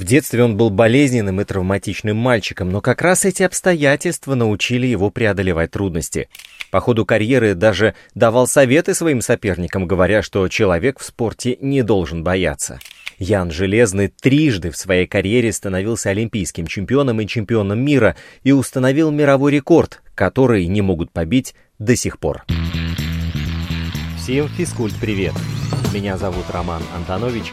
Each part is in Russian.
В детстве он был болезненным и травматичным мальчиком, но как раз эти обстоятельства научили его преодолевать трудности. По ходу карьеры даже давал советы своим соперникам, говоря, что человек в спорте не должен бояться. Ян Железный трижды в своей карьере становился олимпийским чемпионом и чемпионом мира и установил мировой рекорд, который не могут побить до сих пор. Всем физкульт привет! Меня зовут Роман Антонович,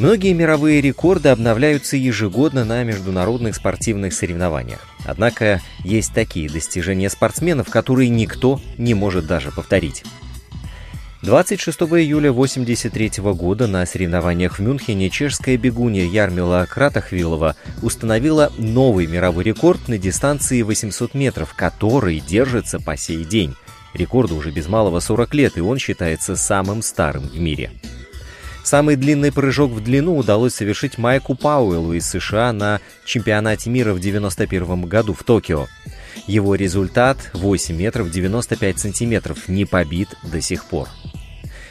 Многие мировые рекорды обновляются ежегодно на международных спортивных соревнованиях. Однако есть такие достижения спортсменов, которые никто не может даже повторить. 26 июля 1983 года на соревнованиях в Мюнхене чешская бегунья Ярмила Кратахвилова установила новый мировой рекорд на дистанции 800 метров, который держится по сей день. Рекорду уже без малого 40 лет, и он считается самым старым в мире. Самый длинный прыжок в длину удалось совершить Майку Пауэллу из США на чемпионате мира в 1991 году в Токио. Его результат 8 метров 95 сантиметров не побит до сих пор.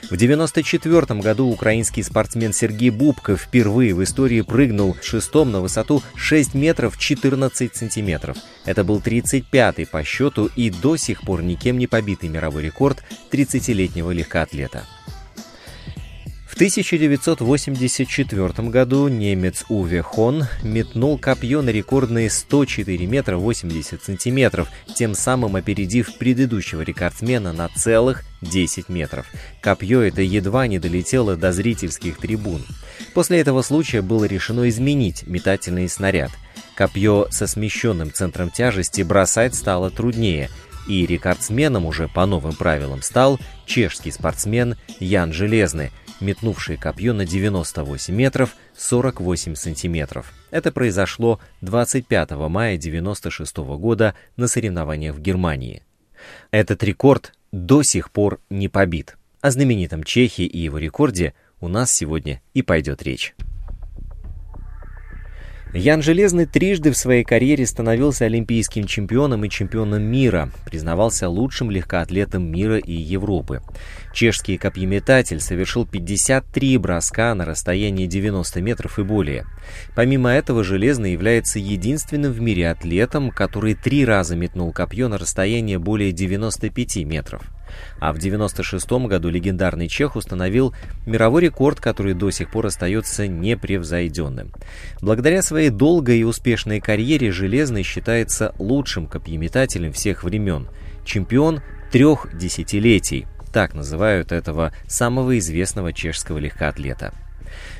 В 1994 году украинский спортсмен Сергей Бубко впервые в истории прыгнул шестом на высоту 6 метров 14 сантиметров. Это был 35-й по счету и до сих пор никем не побитый мировой рекорд 30-летнего легкоатлета. 1984 году немец Уве Хон метнул копье на рекордные 104 метра 80 сантиметров, тем самым опередив предыдущего рекордсмена на целых 10 метров. Копье это едва не долетело до зрительских трибун. После этого случая было решено изменить метательный снаряд. Копье со смещенным центром тяжести бросать стало труднее, и рекордсменом уже по новым правилам стал чешский спортсмен Ян Железный, метнувший копье на 98 метров 48 сантиметров. Это произошло 25 мая 1996 года на соревнованиях в Германии. Этот рекорд до сих пор не побит. О знаменитом Чехе и его рекорде у нас сегодня и пойдет речь. Ян Железный трижды в своей карьере становился олимпийским чемпионом и чемпионом мира, признавался лучшим легкоатлетом мира и Европы. Чешский копьеметатель совершил 53 броска на расстоянии 90 метров и более. Помимо этого, Железный является единственным в мире атлетом, который три раза метнул копье на расстояние более 95 метров. А в 1996 году легендарный чех установил мировой рекорд, который до сих пор остается непревзойденным. Благодаря своей долгой и успешной карьере Железный считается лучшим копьеметателем всех времен, чемпион трех десятилетий, так называют этого самого известного чешского легкоатлета.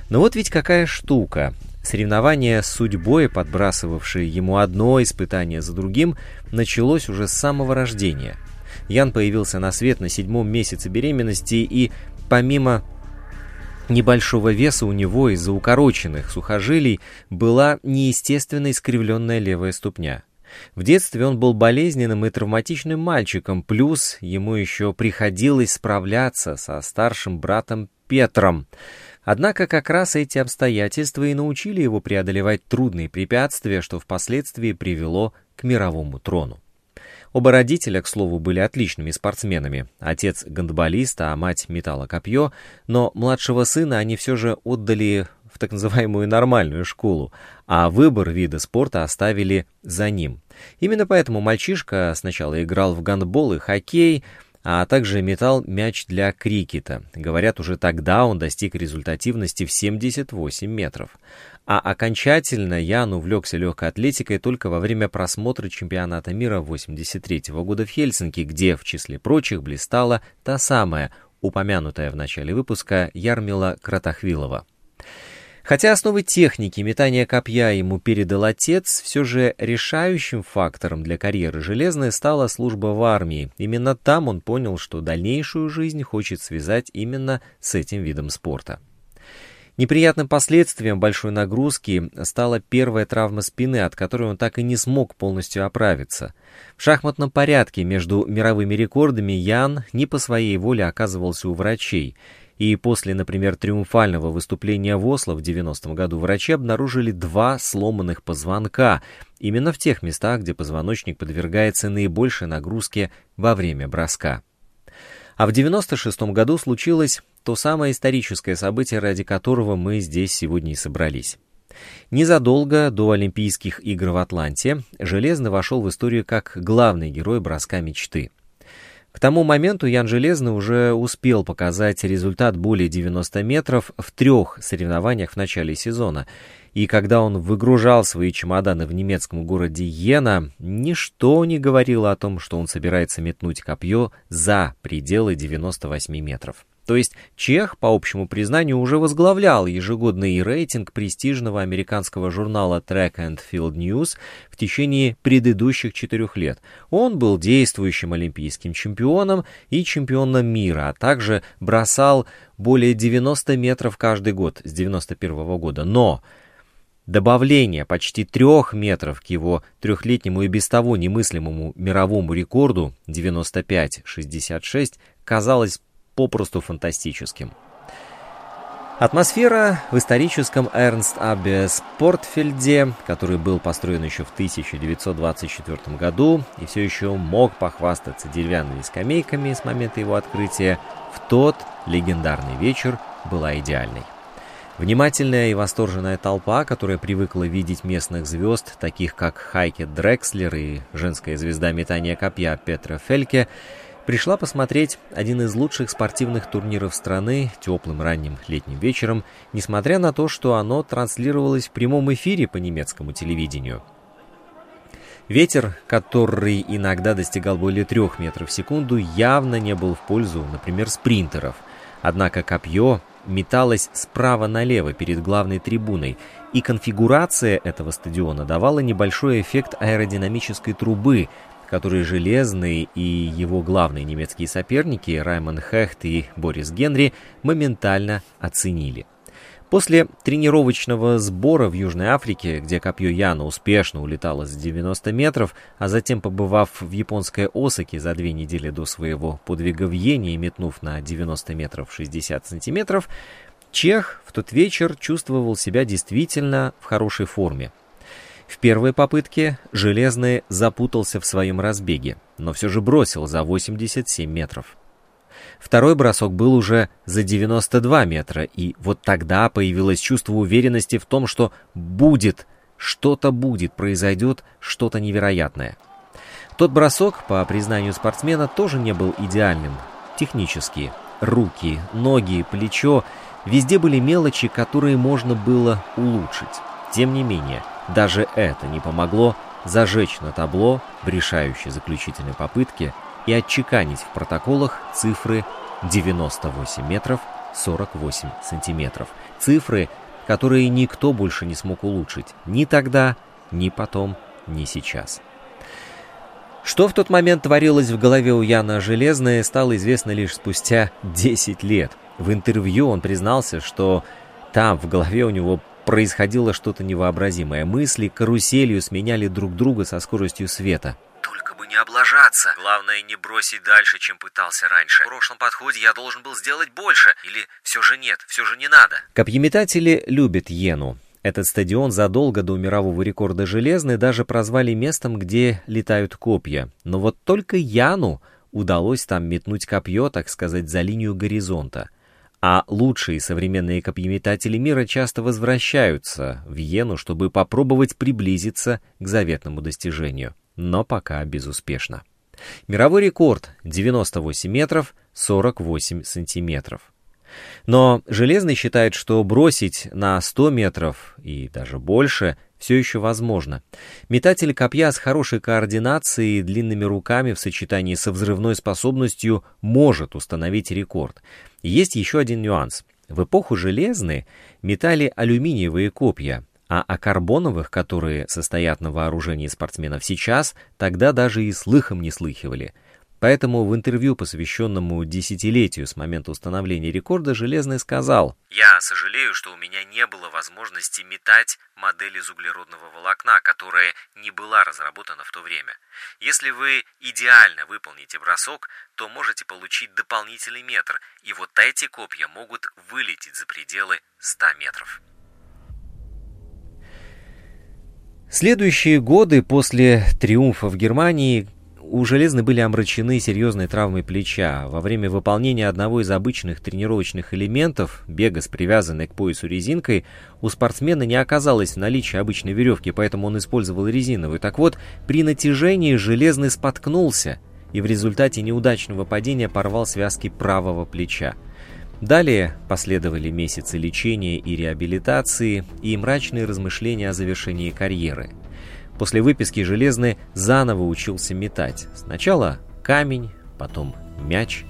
Но вот ведь какая штука. Соревнование с судьбой, подбрасывавшее ему одно испытание за другим, началось уже с самого рождения – Ян появился на свет на седьмом месяце беременности и, помимо небольшого веса у него из-за укороченных сухожилий была неестественно искривленная левая ступня. В детстве он был болезненным и травматичным мальчиком, плюс ему еще приходилось справляться со старшим братом Петром. Однако как раз эти обстоятельства и научили его преодолевать трудные препятствия, что впоследствии привело к мировому трону. Оба родителя, к слову, были отличными спортсменами. Отец гандболист, а мать метала копье, но младшего сына они все же отдали в так называемую нормальную школу, а выбор вида спорта оставили за ним. Именно поэтому мальчишка сначала играл в гандбол и хоккей, а также метал мяч для крикета. Говорят, уже тогда он достиг результативности в 78 метров. А окончательно Ян увлекся легкой атлетикой только во время просмотра чемпионата мира 83 года в Хельсинки, где, в числе прочих, блистала та самая, упомянутая в начале выпуска, Ярмила Кратахвилова. Хотя основы техники метания копья ему передал отец, все же решающим фактором для карьеры Железной стала служба в армии. Именно там он понял, что дальнейшую жизнь хочет связать именно с этим видом спорта. Неприятным последствием большой нагрузки стала первая травма спины, от которой он так и не смог полностью оправиться. В шахматном порядке между мировыми рекордами Ян не по своей воле оказывался у врачей, и после, например, триумфального выступления в Осло в 90-м году врачи обнаружили два сломанных позвонка, именно в тех местах, где позвоночник подвергается наибольшей нагрузке во время броска. А в 96 году случилось то самое историческое событие, ради которого мы здесь сегодня и собрались. Незадолго до Олимпийских игр в Атланте Железный вошел в историю как главный герой броска мечты. К тому моменту Ян Железный уже успел показать результат более 90 метров в трех соревнованиях в начале сезона и когда он выгружал свои чемоданы в немецком городе Йена, ничто не говорило о том, что он собирается метнуть копье за пределы 98 метров. То есть Чех, по общему признанию, уже возглавлял ежегодный рейтинг престижного американского журнала Track and Field News в течение предыдущих четырех лет. Он был действующим олимпийским чемпионом и чемпионом мира, а также бросал более 90 метров каждый год с 91 года. Но Добавление почти трех метров к его трехлетнему и без того немыслимому мировому рекорду 95-66 казалось попросту фантастическим. Атмосфера в историческом Эрнст Аббе Спортфельде, который был построен еще в 1924 году и все еще мог похвастаться деревянными скамейками с момента его открытия, в тот легендарный вечер была идеальной. Внимательная и восторженная толпа, которая привыкла видеть местных звезд, таких как Хайке Дрекслер и женская звезда метания копья Петра Фельке, пришла посмотреть один из лучших спортивных турниров страны теплым ранним летним вечером, несмотря на то, что оно транслировалось в прямом эфире по немецкому телевидению. Ветер, который иногда достигал более трех метров в секунду, явно не был в пользу, например, спринтеров. Однако копье металась справа налево перед главной трибуной, и конфигурация этого стадиона давала небольшой эффект аэродинамической трубы, который Железный и его главные немецкие соперники Раймон Хехт и Борис Генри моментально оценили. После тренировочного сбора в Южной Африке, где копье Яна успешно улетало с 90 метров, а затем побывав в японской Осаке за две недели до своего подвига в Йене и метнув на 90 метров 60 сантиметров, Чех в тот вечер чувствовал себя действительно в хорошей форме. В первой попытке Железный запутался в своем разбеге, но все же бросил за 87 метров. Второй бросок был уже за 92 метра, и вот тогда появилось чувство уверенности в том, что будет, что-то будет, произойдет что-то невероятное. Тот бросок, по признанию спортсмена, тоже не был идеальным. Технически. Руки, ноги, плечо — везде были мелочи, которые можно было улучшить. Тем не менее, даже это не помогло зажечь на табло в решающей заключительной попытке и отчеканить в протоколах цифры 98 метров 48 сантиметров. Цифры, которые никто больше не смог улучшить ни тогда, ни потом, ни сейчас. Что в тот момент творилось в голове у Яна Железное, стало известно лишь спустя 10 лет. В интервью он признался, что там в голове у него происходило что-то невообразимое. Мысли каруселью сменяли друг друга со скоростью света не облажаться. Главное, не бросить дальше, чем пытался раньше. В прошлом подходе я должен был сделать больше. Или все же нет, все же не надо. Копьеметатели любят Йену. Этот стадион задолго до мирового рекорда железный даже прозвали местом, где летают копья. Но вот только Яну удалось там метнуть копье, так сказать, за линию горизонта. А лучшие современные копьеметатели мира часто возвращаются в Йену, чтобы попробовать приблизиться к заветному достижению но пока безуспешно. Мировой рекорд 98 метров 48 сантиметров. Но Железный считает, что бросить на 100 метров и даже больше все еще возможно. Метатель копья с хорошей координацией и длинными руками в сочетании со взрывной способностью может установить рекорд. Есть еще один нюанс. В эпоху Железной метали алюминиевые копья, а о карбоновых, которые состоят на вооружении спортсменов сейчас, тогда даже и слыхом не слыхивали. Поэтому в интервью, посвященному десятилетию с момента установления рекорда, Железный сказал «Я сожалею, что у меня не было возможности метать модель из углеродного волокна, которая не была разработана в то время. Если вы идеально выполните бросок, то можете получить дополнительный метр, и вот эти копья могут вылететь за пределы 100 метров». Следующие годы после триумфа в Германии у Железной были омрачены серьезной травмой плеча. Во время выполнения одного из обычных тренировочных элементов, бега с привязанной к поясу резинкой, у спортсмена не оказалось в наличии обычной веревки, поэтому он использовал резиновую. Так вот, при натяжении Железный споткнулся и в результате неудачного падения порвал связки правого плеча. Далее последовали месяцы лечения и реабилитации и мрачные размышления о завершении карьеры – После выписки Железный заново учился метать. Сначала камень, потом мяч.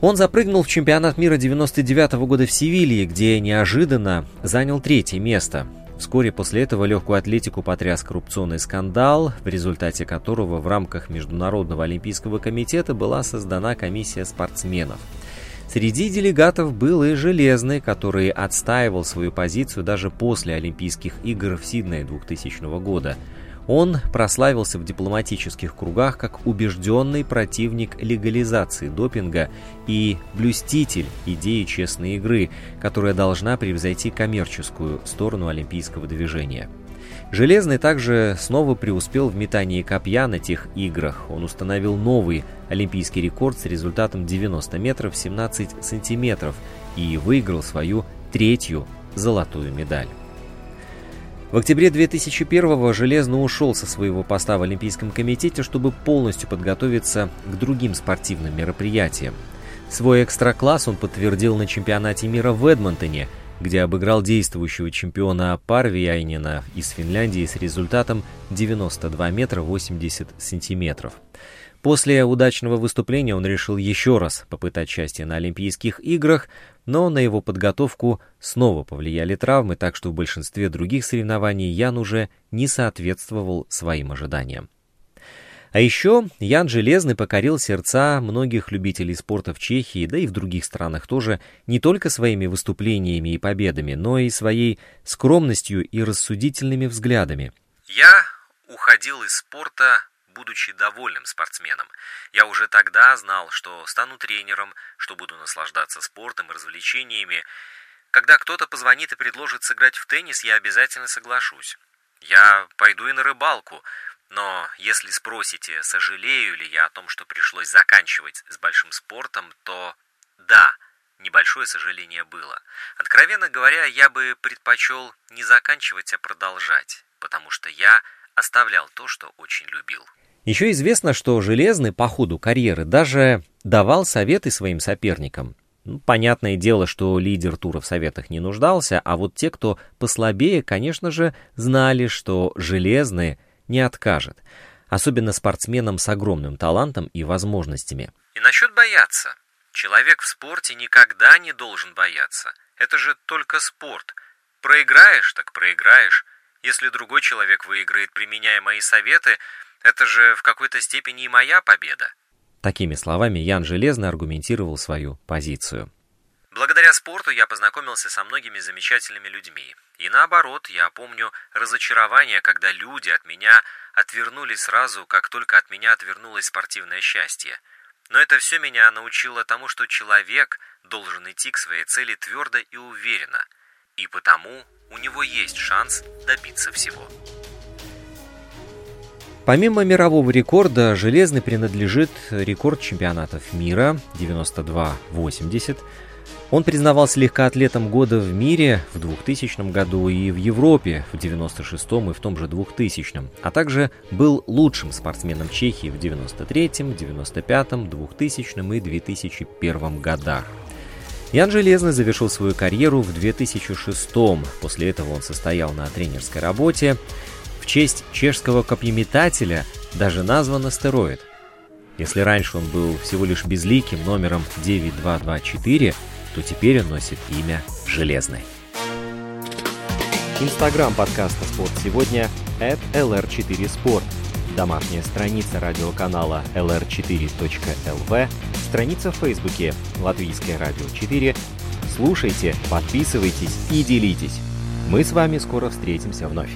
Он запрыгнул в чемпионат мира 99 -го года в Севилье, где неожиданно занял третье место. Вскоре после этого легкую атлетику потряс коррупционный скандал, в результате которого в рамках Международного олимпийского комитета была создана комиссия спортсменов – Среди делегатов был и Железный, который отстаивал свою позицию даже после Олимпийских игр в Сиднее 2000 года. Он прославился в дипломатических кругах как убежденный противник легализации допинга и блюститель идеи честной игры, которая должна превзойти коммерческую сторону олимпийского движения. Железный также снова преуспел в метании копья на тех играх. Он установил новый олимпийский рекорд с результатом 90 метров 17 сантиметров и выиграл свою третью золотую медаль. В октябре 2001-го Железно ушел со своего поста в Олимпийском комитете, чтобы полностью подготовиться к другим спортивным мероприятиям. Свой экстра-класс он подтвердил на чемпионате мира в Эдмонтоне – где обыграл действующего чемпиона Парвиайнина из Финляндии с результатом 92 метра 80 сантиметров. После удачного выступления он решил еще раз попытать счастье на Олимпийских играх, но на его подготовку снова повлияли травмы, так что в большинстве других соревнований Ян уже не соответствовал своим ожиданиям. А еще Ян Железный покорил сердца многих любителей спорта в Чехии, да и в других странах тоже, не только своими выступлениями и победами, но и своей скромностью и рассудительными взглядами. Я уходил из спорта, будучи довольным спортсменом. Я уже тогда знал, что стану тренером, что буду наслаждаться спортом и развлечениями. Когда кто-то позвонит и предложит сыграть в теннис, я обязательно соглашусь. Я пойду и на рыбалку, но если спросите, сожалею ли я о том, что пришлось заканчивать с большим спортом, то да, небольшое сожаление было. Откровенно говоря, я бы предпочел не заканчивать, а продолжать, потому что я оставлял то, что очень любил. Еще известно, что Железный по ходу карьеры даже давал советы своим соперникам. Ну, понятное дело, что лидер тура в советах не нуждался, а вот те, кто послабее, конечно же, знали, что Железный – не откажет, особенно спортсменам с огромным талантом и возможностями. И насчет бояться. Человек в спорте никогда не должен бояться. Это же только спорт. Проиграешь, так проиграешь. Если другой человек выиграет, применяя мои советы, это же в какой-то степени и моя победа. Такими словами Ян Железно аргументировал свою позицию. Благодаря спорту я познакомился со многими замечательными людьми. И наоборот, я помню разочарование, когда люди от меня отвернулись сразу, как только от меня отвернулось спортивное счастье. Но это все меня научило тому, что человек должен идти к своей цели твердо и уверенно. И потому у него есть шанс добиться всего. Помимо мирового рекорда, Железный принадлежит рекорд чемпионатов мира 92-80, он признавался легкоатлетом года в мире в 2000 году и в Европе в 96 и в том же 2000, а также был лучшим спортсменом Чехии в 93, 95, 2000 и 2001 годах. Ян Железный завершил свою карьеру в 2006 После этого он состоял на тренерской работе. В честь чешского копьеметателя даже назван астероид. Если раньше он был всего лишь безликим номером 9224, то теперь он носит имя Железный. Инстаграм подкаста «Спорт сегодня» at lr4sport. домашняя страница радиоканала lr4.lv, страница в Фейсбуке «Латвийское радио 4». Слушайте, подписывайтесь и делитесь. Мы с вами скоро встретимся вновь.